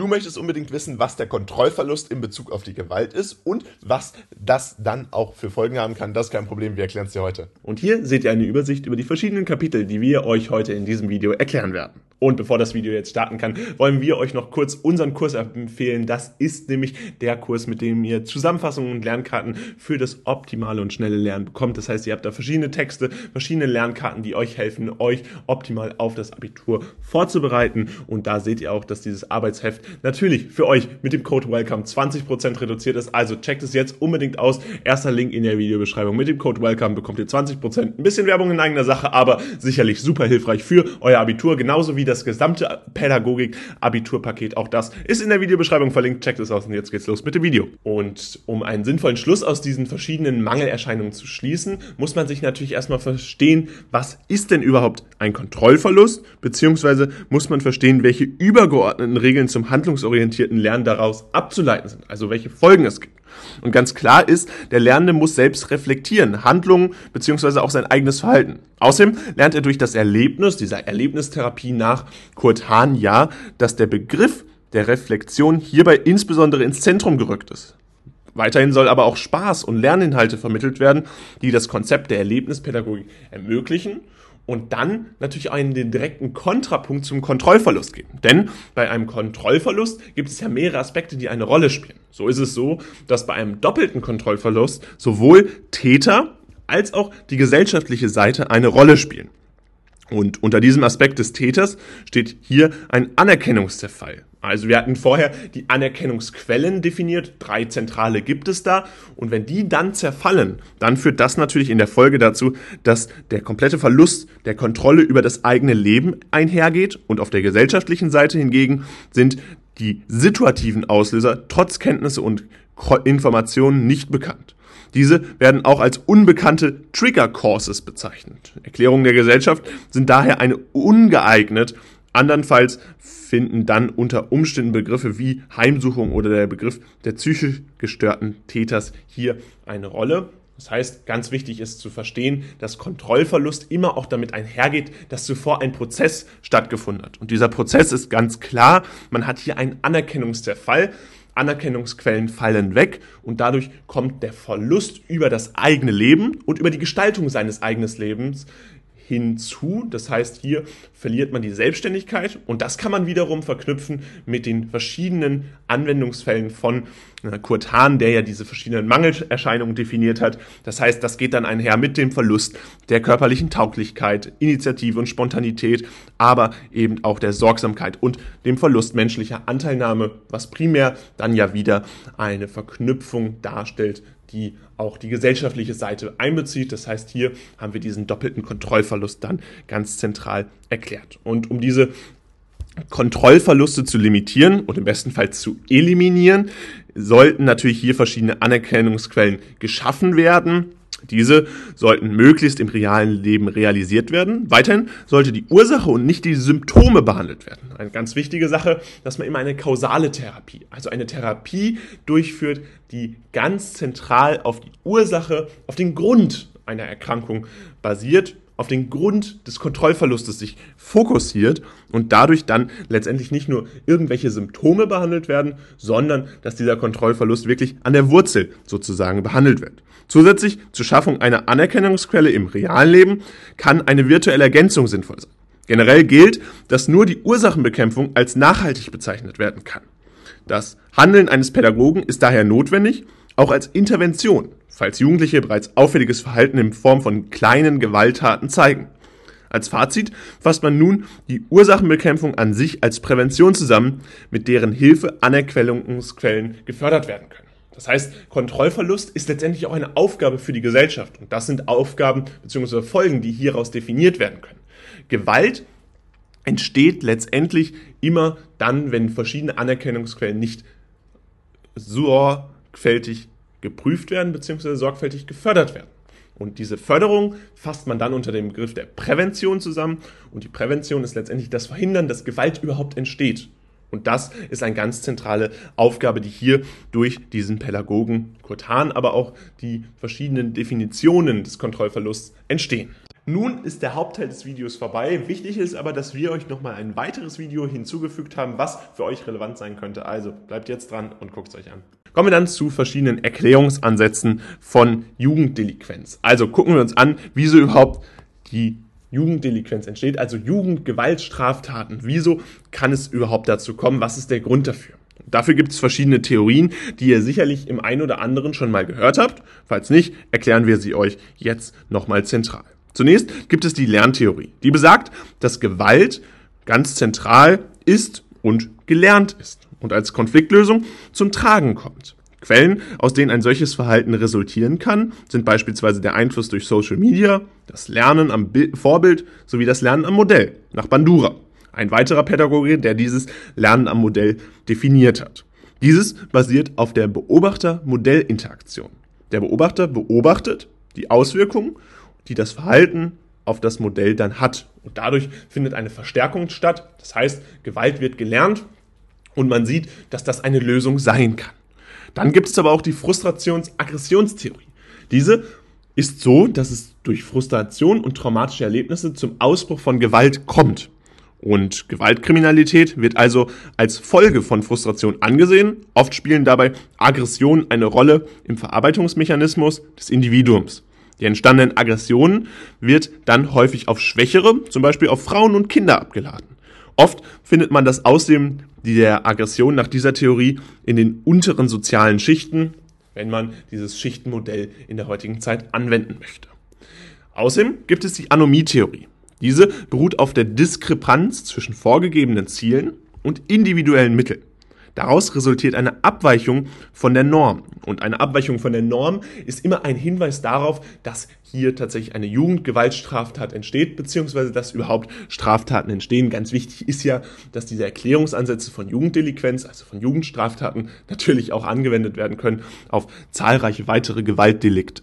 Du möchtest unbedingt wissen, was der Kontrollverlust in Bezug auf die Gewalt ist und was das dann auch für Folgen haben kann. Das ist kein Problem, wir erklären es dir heute. Und hier seht ihr eine Übersicht über die verschiedenen Kapitel, die wir euch heute in diesem Video erklären werden. Und bevor das Video jetzt starten kann, wollen wir euch noch kurz unseren Kurs empfehlen. Das ist nämlich der Kurs, mit dem ihr Zusammenfassungen und Lernkarten für das optimale und schnelle Lernen bekommt. Das heißt, ihr habt da verschiedene Texte, verschiedene Lernkarten, die euch helfen, euch optimal auf das Abitur vorzubereiten. Und da seht ihr auch, dass dieses Arbeitsheft natürlich für euch mit dem Code WELCOME 20% reduziert ist. Also checkt es jetzt unbedingt aus. Erster Link in der Videobeschreibung. Mit dem Code WELCOME bekommt ihr 20%. Ein bisschen Werbung in eigener Sache, aber sicherlich super hilfreich für euer Abitur, genauso wie das gesamte Pädagogik-Abiturpaket. Auch das ist in der Videobeschreibung verlinkt. Checkt es aus und jetzt geht's los mit dem Video. Und um einen sinnvollen Schluss aus diesen verschiedenen Mangelerscheinungen zu schließen, muss man sich natürlich erstmal verstehen, was ist denn überhaupt ein Kontrollverlust, beziehungsweise muss man verstehen, welche übergeordneten Regeln zum handlungsorientierten Lernen daraus abzuleiten sind, also welche Folgen es gibt. Und ganz klar ist, der Lernende muss selbst reflektieren, Handlungen beziehungsweise auch sein eigenes Verhalten. Außerdem lernt er durch das Erlebnis, dieser Erlebnistherapie nach Kurt Hahn ja, dass der Begriff der Reflexion hierbei insbesondere ins Zentrum gerückt ist. Weiterhin soll aber auch Spaß und Lerninhalte vermittelt werden, die das Konzept der Erlebnispädagogik ermöglichen und dann natürlich einen den direkten Kontrapunkt zum Kontrollverlust geben. Denn bei einem Kontrollverlust gibt es ja mehrere Aspekte, die eine Rolle spielen. So ist es so, dass bei einem doppelten Kontrollverlust sowohl Täter als auch die gesellschaftliche Seite eine Rolle spielen. Und unter diesem Aspekt des Täters steht hier ein Anerkennungszerfall. Also wir hatten vorher die Anerkennungsquellen definiert, drei zentrale gibt es da und wenn die dann zerfallen, dann führt das natürlich in der Folge dazu, dass der komplette Verlust der Kontrolle über das eigene Leben einhergeht und auf der gesellschaftlichen Seite hingegen sind die situativen Auslöser trotz Kenntnisse und Informationen nicht bekannt. Diese werden auch als unbekannte Trigger Causes bezeichnet. Erklärungen der Gesellschaft sind daher eine ungeeignet Andernfalls finden dann unter Umständen Begriffe wie Heimsuchung oder der Begriff der psychisch gestörten Täters hier eine Rolle. Das heißt, ganz wichtig ist zu verstehen, dass Kontrollverlust immer auch damit einhergeht, dass zuvor ein Prozess stattgefunden hat. Und dieser Prozess ist ganz klar, man hat hier einen Anerkennungszerfall. Anerkennungsquellen fallen weg und dadurch kommt der Verlust über das eigene Leben und über die Gestaltung seines eigenen Lebens hinzu. Das heißt, hier verliert man die Selbstständigkeit und das kann man wiederum verknüpfen mit den verschiedenen Anwendungsfällen von äh, Kurt Hahn, der ja diese verschiedenen Mangelerscheinungen definiert hat. Das heißt, das geht dann einher mit dem Verlust der körperlichen Tauglichkeit, Initiative und Spontanität, aber eben auch der Sorgsamkeit und dem Verlust menschlicher Anteilnahme, was primär dann ja wieder eine Verknüpfung darstellt die auch die gesellschaftliche Seite einbezieht. Das heißt, hier haben wir diesen doppelten Kontrollverlust dann ganz zentral erklärt. Und um diese Kontrollverluste zu limitieren und im besten Fall zu eliminieren, sollten natürlich hier verschiedene Anerkennungsquellen geschaffen werden diese sollten möglichst im realen Leben realisiert werden. Weiterhin sollte die Ursache und nicht die Symptome behandelt werden. Eine ganz wichtige Sache, dass man immer eine kausale Therapie, also eine Therapie durchführt, die ganz zentral auf die Ursache, auf den Grund einer Erkrankung basiert auf den Grund des Kontrollverlustes sich fokussiert und dadurch dann letztendlich nicht nur irgendwelche Symptome behandelt werden, sondern dass dieser Kontrollverlust wirklich an der Wurzel sozusagen behandelt wird. Zusätzlich zur Schaffung einer Anerkennungsquelle im realen Leben kann eine virtuelle Ergänzung sinnvoll sein. Generell gilt, dass nur die Ursachenbekämpfung als nachhaltig bezeichnet werden kann. Das Handeln eines Pädagogen ist daher notwendig, auch als Intervention falls Jugendliche bereits auffälliges Verhalten in Form von kleinen Gewalttaten zeigen. Als Fazit fasst man nun die Ursachenbekämpfung an sich als Prävention zusammen, mit deren Hilfe Anerkennungsquellen gefördert werden können. Das heißt, Kontrollverlust ist letztendlich auch eine Aufgabe für die Gesellschaft. Und das sind Aufgaben bzw. Folgen, die hieraus definiert werden können. Gewalt entsteht letztendlich immer dann, wenn verschiedene Anerkennungsquellen nicht sorgfältig geprüft werden bzw. sorgfältig gefördert werden. Und diese Förderung fasst man dann unter dem Begriff der Prävention zusammen. Und die Prävention ist letztendlich das Verhindern, dass Gewalt überhaupt entsteht. Und das ist eine ganz zentrale Aufgabe, die hier durch diesen Pädagogen Kurt Hahn, aber auch die verschiedenen Definitionen des Kontrollverlusts entstehen. Nun ist der Hauptteil des Videos vorbei. Wichtig ist aber, dass wir euch nochmal ein weiteres Video hinzugefügt haben, was für euch relevant sein könnte. Also bleibt jetzt dran und guckt es euch an. Kommen wir dann zu verschiedenen Erklärungsansätzen von Jugenddelinquenz. Also gucken wir uns an, wieso überhaupt die Jugenddelinquenz entsteht, also Jugendgewaltstraftaten. Wieso kann es überhaupt dazu kommen? Was ist der Grund dafür? Dafür gibt es verschiedene Theorien, die ihr sicherlich im einen oder anderen schon mal gehört habt. Falls nicht, erklären wir sie euch jetzt nochmal zentral. Zunächst gibt es die Lerntheorie, die besagt, dass Gewalt ganz zentral ist und gelernt ist und als Konfliktlösung zum Tragen kommt. Quellen, aus denen ein solches Verhalten resultieren kann, sind beispielsweise der Einfluss durch Social Media, das Lernen am Vorbild sowie das Lernen am Modell nach Bandura. Ein weiterer Pädagoge, der dieses Lernen am Modell definiert hat. Dieses basiert auf der Beobachter-Modell-Interaktion. Der Beobachter beobachtet die Auswirkungen, die das Verhalten auf das Modell dann hat. Und dadurch findet eine Verstärkung statt. Das heißt, Gewalt wird gelernt und man sieht, dass das eine Lösung sein kann. Dann gibt es aber auch die Frustrations-Aggressionstheorie. Diese ist so, dass es durch Frustration und traumatische Erlebnisse zum Ausbruch von Gewalt kommt. Und Gewaltkriminalität wird also als Folge von Frustration angesehen. Oft spielen dabei Aggressionen eine Rolle im Verarbeitungsmechanismus des Individuums. Die entstandenen Aggressionen wird dann häufig auf Schwächere, zum Beispiel auf Frauen und Kinder abgeladen. Oft findet man das Aussehen der Aggression nach dieser Theorie in den unteren sozialen Schichten, wenn man dieses Schichtenmodell in der heutigen Zeit anwenden möchte. Außerdem gibt es die Anomie-Theorie. Diese beruht auf der Diskrepanz zwischen vorgegebenen Zielen und individuellen Mitteln. Daraus resultiert eine Abweichung von der Norm. Und eine Abweichung von der Norm ist immer ein Hinweis darauf, dass hier tatsächlich eine Jugendgewaltstraftat entsteht, beziehungsweise dass überhaupt Straftaten entstehen. Ganz wichtig ist ja, dass diese Erklärungsansätze von Jugenddelinquenz, also von Jugendstraftaten, natürlich auch angewendet werden können auf zahlreiche weitere Gewaltdelikte.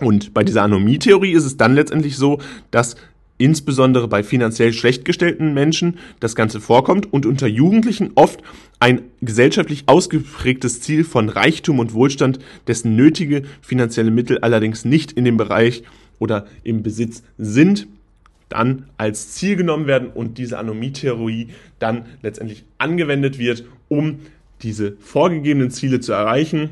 Und bei dieser Anomie-Theorie ist es dann letztendlich so, dass insbesondere bei finanziell schlecht gestellten Menschen das Ganze vorkommt und unter Jugendlichen oft ein gesellschaftlich ausgeprägtes Ziel von Reichtum und Wohlstand, dessen nötige finanzielle Mittel allerdings nicht in dem Bereich oder im Besitz sind, dann als Ziel genommen werden und diese Anomie-Theorie dann letztendlich angewendet wird, um diese vorgegebenen Ziele zu erreichen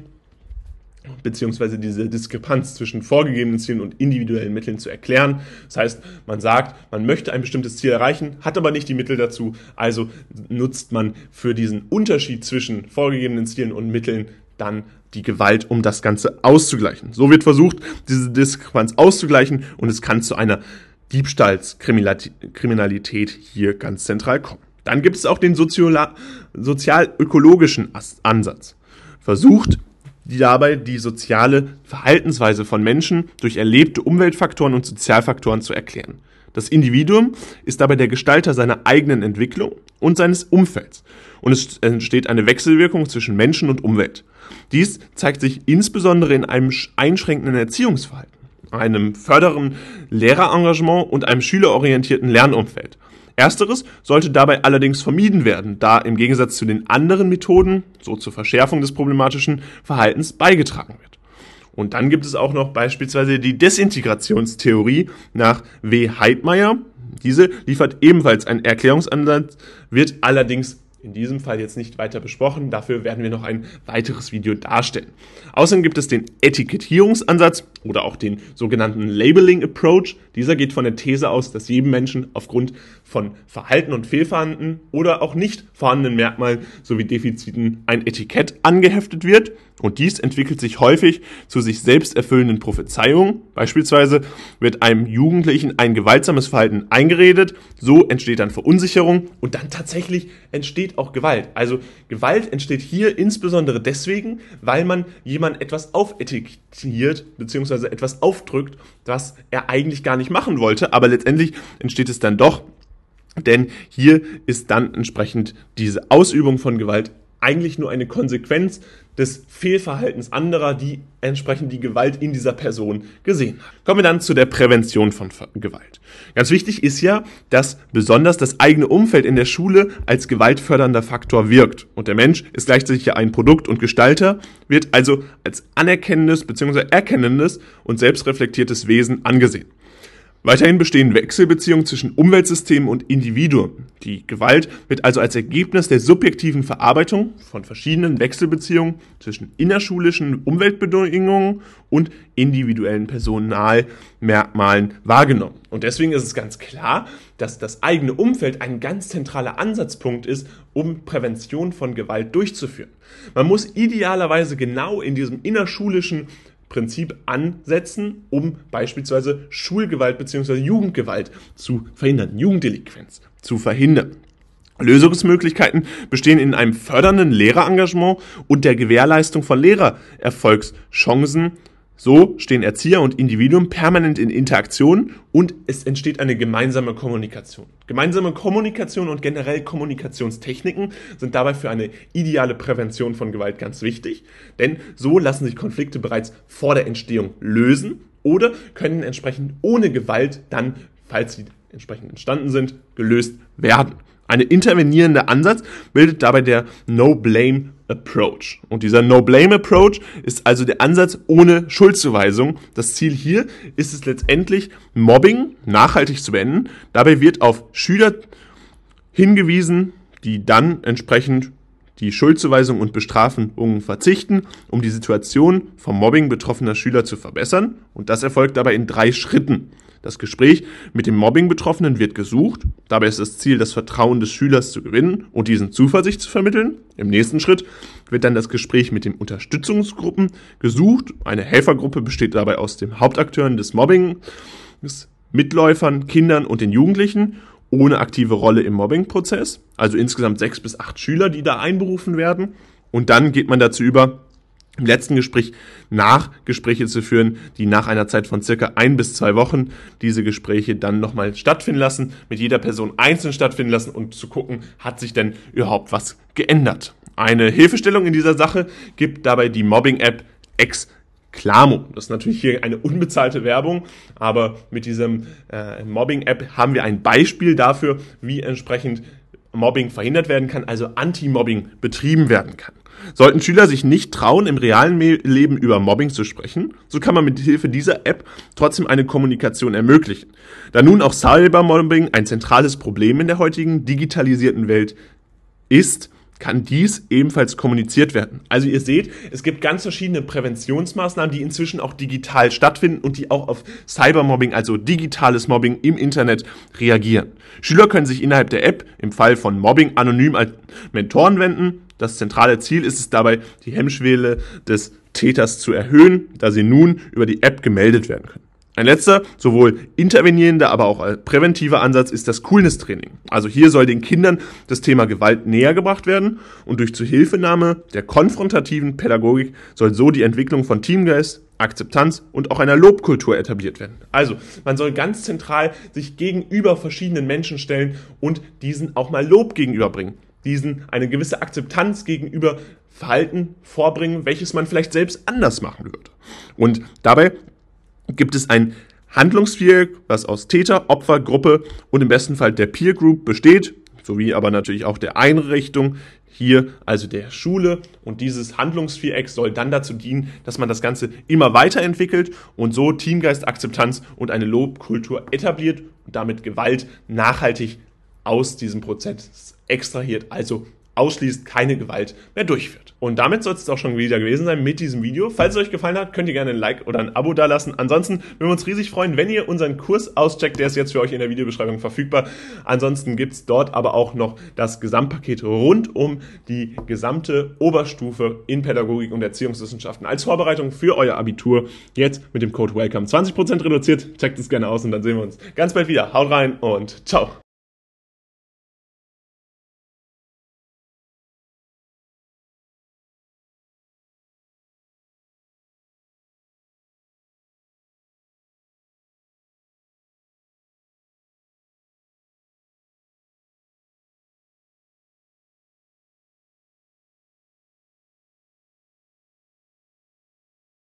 beziehungsweise diese Diskrepanz zwischen vorgegebenen Zielen und individuellen Mitteln zu erklären. Das heißt, man sagt, man möchte ein bestimmtes Ziel erreichen, hat aber nicht die Mittel dazu, also nutzt man für diesen Unterschied zwischen vorgegebenen Zielen und Mitteln dann die Gewalt, um das Ganze auszugleichen. So wird versucht, diese Diskrepanz auszugleichen und es kann zu einer Diebstahlskriminalität hier ganz zentral kommen. Dann gibt es auch den sozial-ökologischen Ansatz. Versucht, die dabei die soziale Verhaltensweise von Menschen durch erlebte Umweltfaktoren und Sozialfaktoren zu erklären. Das Individuum ist dabei der Gestalter seiner eigenen Entwicklung und seines Umfelds. Und es entsteht eine Wechselwirkung zwischen Menschen und Umwelt. Dies zeigt sich insbesondere in einem einschränkenden Erziehungsverhalten, einem fördernden Lehrerengagement und einem schülerorientierten Lernumfeld. Ersteres sollte dabei allerdings vermieden werden, da im Gegensatz zu den anderen Methoden so zur Verschärfung des problematischen Verhaltens beigetragen wird. Und dann gibt es auch noch beispielsweise die Desintegrationstheorie nach W. Heidmeier. Diese liefert ebenfalls einen Erklärungsansatz, wird allerdings in diesem Fall jetzt nicht weiter besprochen. Dafür werden wir noch ein weiteres Video darstellen. Außerdem gibt es den Etikettierungsansatz oder auch den sogenannten Labeling Approach. Dieser geht von der These aus, dass jedem Menschen aufgrund von Verhalten und Fehlverhalten oder auch nicht vorhandenen Merkmalen sowie Defiziten ein Etikett angeheftet wird. Und dies entwickelt sich häufig zu sich selbst erfüllenden Prophezeiungen. Beispielsweise wird einem Jugendlichen ein gewaltsames Verhalten eingeredet, so entsteht dann Verunsicherung und dann tatsächlich entsteht auch Gewalt. Also Gewalt entsteht hier insbesondere deswegen, weil man jemand etwas aufetikettiert bzw. etwas aufdrückt, was er eigentlich gar nicht machen wollte, aber letztendlich entsteht es dann doch denn hier ist dann entsprechend diese Ausübung von Gewalt eigentlich nur eine Konsequenz des Fehlverhaltens anderer, die entsprechend die Gewalt in dieser Person gesehen haben. Kommen wir dann zu der Prävention von Gewalt. Ganz wichtig ist ja, dass besonders das eigene Umfeld in der Schule als gewaltfördernder Faktor wirkt. Und der Mensch ist gleichzeitig ja ein Produkt und Gestalter, wird also als anerkennendes bzw. erkennendes und selbstreflektiertes Wesen angesehen. Weiterhin bestehen Wechselbeziehungen zwischen Umweltsystemen und Individuen. Die Gewalt wird also als Ergebnis der subjektiven Verarbeitung von verschiedenen Wechselbeziehungen zwischen innerschulischen Umweltbedingungen und individuellen Personalmerkmalen wahrgenommen. Und deswegen ist es ganz klar, dass das eigene Umfeld ein ganz zentraler Ansatzpunkt ist, um Prävention von Gewalt durchzuführen. Man muss idealerweise genau in diesem innerschulischen Prinzip ansetzen, um beispielsweise Schulgewalt bzw. Jugendgewalt zu verhindern, Jugenddelinquenz zu verhindern. Lösungsmöglichkeiten bestehen in einem fördernden Lehrerengagement und der Gewährleistung von Lehrererfolgschancen so stehen Erzieher und Individuum permanent in Interaktion und es entsteht eine gemeinsame Kommunikation. Gemeinsame Kommunikation und generell Kommunikationstechniken sind dabei für eine ideale Prävention von Gewalt ganz wichtig, denn so lassen sich Konflikte bereits vor der Entstehung lösen oder können entsprechend ohne Gewalt dann, falls sie entsprechend entstanden sind, gelöst werden. Eine intervenierende Ansatz bildet dabei der No-Blame Approach. Und dieser No-Blame-Approach ist also der Ansatz ohne Schuldzuweisung. Das Ziel hier ist es letztendlich, Mobbing nachhaltig zu beenden. Dabei wird auf Schüler hingewiesen, die dann entsprechend die Schuldzuweisung und Bestrafungen verzichten, um die Situation vom Mobbing betroffener Schüler zu verbessern. Und das erfolgt dabei in drei Schritten. Das Gespräch mit dem Mobbing-Betroffenen wird gesucht. Dabei ist das Ziel, das Vertrauen des Schülers zu gewinnen und diesen Zuversicht zu vermitteln. Im nächsten Schritt wird dann das Gespräch mit den Unterstützungsgruppen gesucht. Eine Helfergruppe besteht dabei aus den Hauptakteuren des Mobbings, Mitläufern, Kindern und den Jugendlichen ohne aktive Rolle im Mobbing-Prozess. Also insgesamt sechs bis acht Schüler, die da einberufen werden. Und dann geht man dazu über, im letzten Gespräch Nachgespräche zu führen, die nach einer Zeit von circa ein bis zwei Wochen diese Gespräche dann nochmal stattfinden lassen, mit jeder Person einzeln stattfinden lassen und zu gucken, hat sich denn überhaupt was geändert. Eine Hilfestellung in dieser Sache gibt dabei die Mobbing-App Exclamo. Das ist natürlich hier eine unbezahlte Werbung, aber mit diesem äh, Mobbing-App haben wir ein Beispiel dafür, wie entsprechend Mobbing verhindert werden kann, also Anti-Mobbing betrieben werden kann. Sollten Schüler sich nicht trauen, im realen Leben über Mobbing zu sprechen, so kann man mit Hilfe dieser App trotzdem eine Kommunikation ermöglichen. Da nun auch Cybermobbing ein zentrales Problem in der heutigen digitalisierten Welt ist, kann dies ebenfalls kommuniziert werden. Also ihr seht, es gibt ganz verschiedene Präventionsmaßnahmen, die inzwischen auch digital stattfinden und die auch auf Cybermobbing, also digitales Mobbing im Internet reagieren. Schüler können sich innerhalb der App im Fall von Mobbing anonym als Mentoren wenden. Das zentrale Ziel ist es dabei, die Hemmschwelle des Täters zu erhöhen, da sie nun über die App gemeldet werden können. Ein letzter, sowohl intervenierender, aber auch präventiver Ansatz ist das Coolness-Training. Also hier soll den Kindern das Thema Gewalt näher gebracht werden und durch Zuhilfenahme der konfrontativen Pädagogik soll so die Entwicklung von Teamgeist, Akzeptanz und auch einer Lobkultur etabliert werden. Also, man soll ganz zentral sich gegenüber verschiedenen Menschen stellen und diesen auch mal Lob gegenüberbringen. Diesen eine gewisse Akzeptanz gegenüber Verhalten vorbringen, welches man vielleicht selbst anders machen würde. Und dabei gibt es ein Handlungsviereck, was aus Täter, Opfer, Gruppe und im besten Fall der Peer Group besteht, sowie aber natürlich auch der Einrichtung, hier also der Schule. Und dieses Handlungsviereck soll dann dazu dienen, dass man das Ganze immer weiterentwickelt und so Teamgeist, Akzeptanz und eine Lobkultur etabliert und damit Gewalt nachhaltig aus diesem Prozess extrahiert, also ausschließt, keine Gewalt mehr durchführt. Und damit soll es auch schon wieder gewesen sein mit diesem Video. Falls es euch gefallen hat, könnt ihr gerne ein Like oder ein Abo dalassen. Ansonsten würden wir uns riesig freuen, wenn ihr unseren Kurs auscheckt. Der ist jetzt für euch in der Videobeschreibung verfügbar. Ansonsten gibt's dort aber auch noch das Gesamtpaket rund um die gesamte Oberstufe in Pädagogik und Erziehungswissenschaften als Vorbereitung für euer Abitur. Jetzt mit dem Code WELCOME 20% reduziert. Checkt es gerne aus und dann sehen wir uns ganz bald wieder. Haut rein und ciao.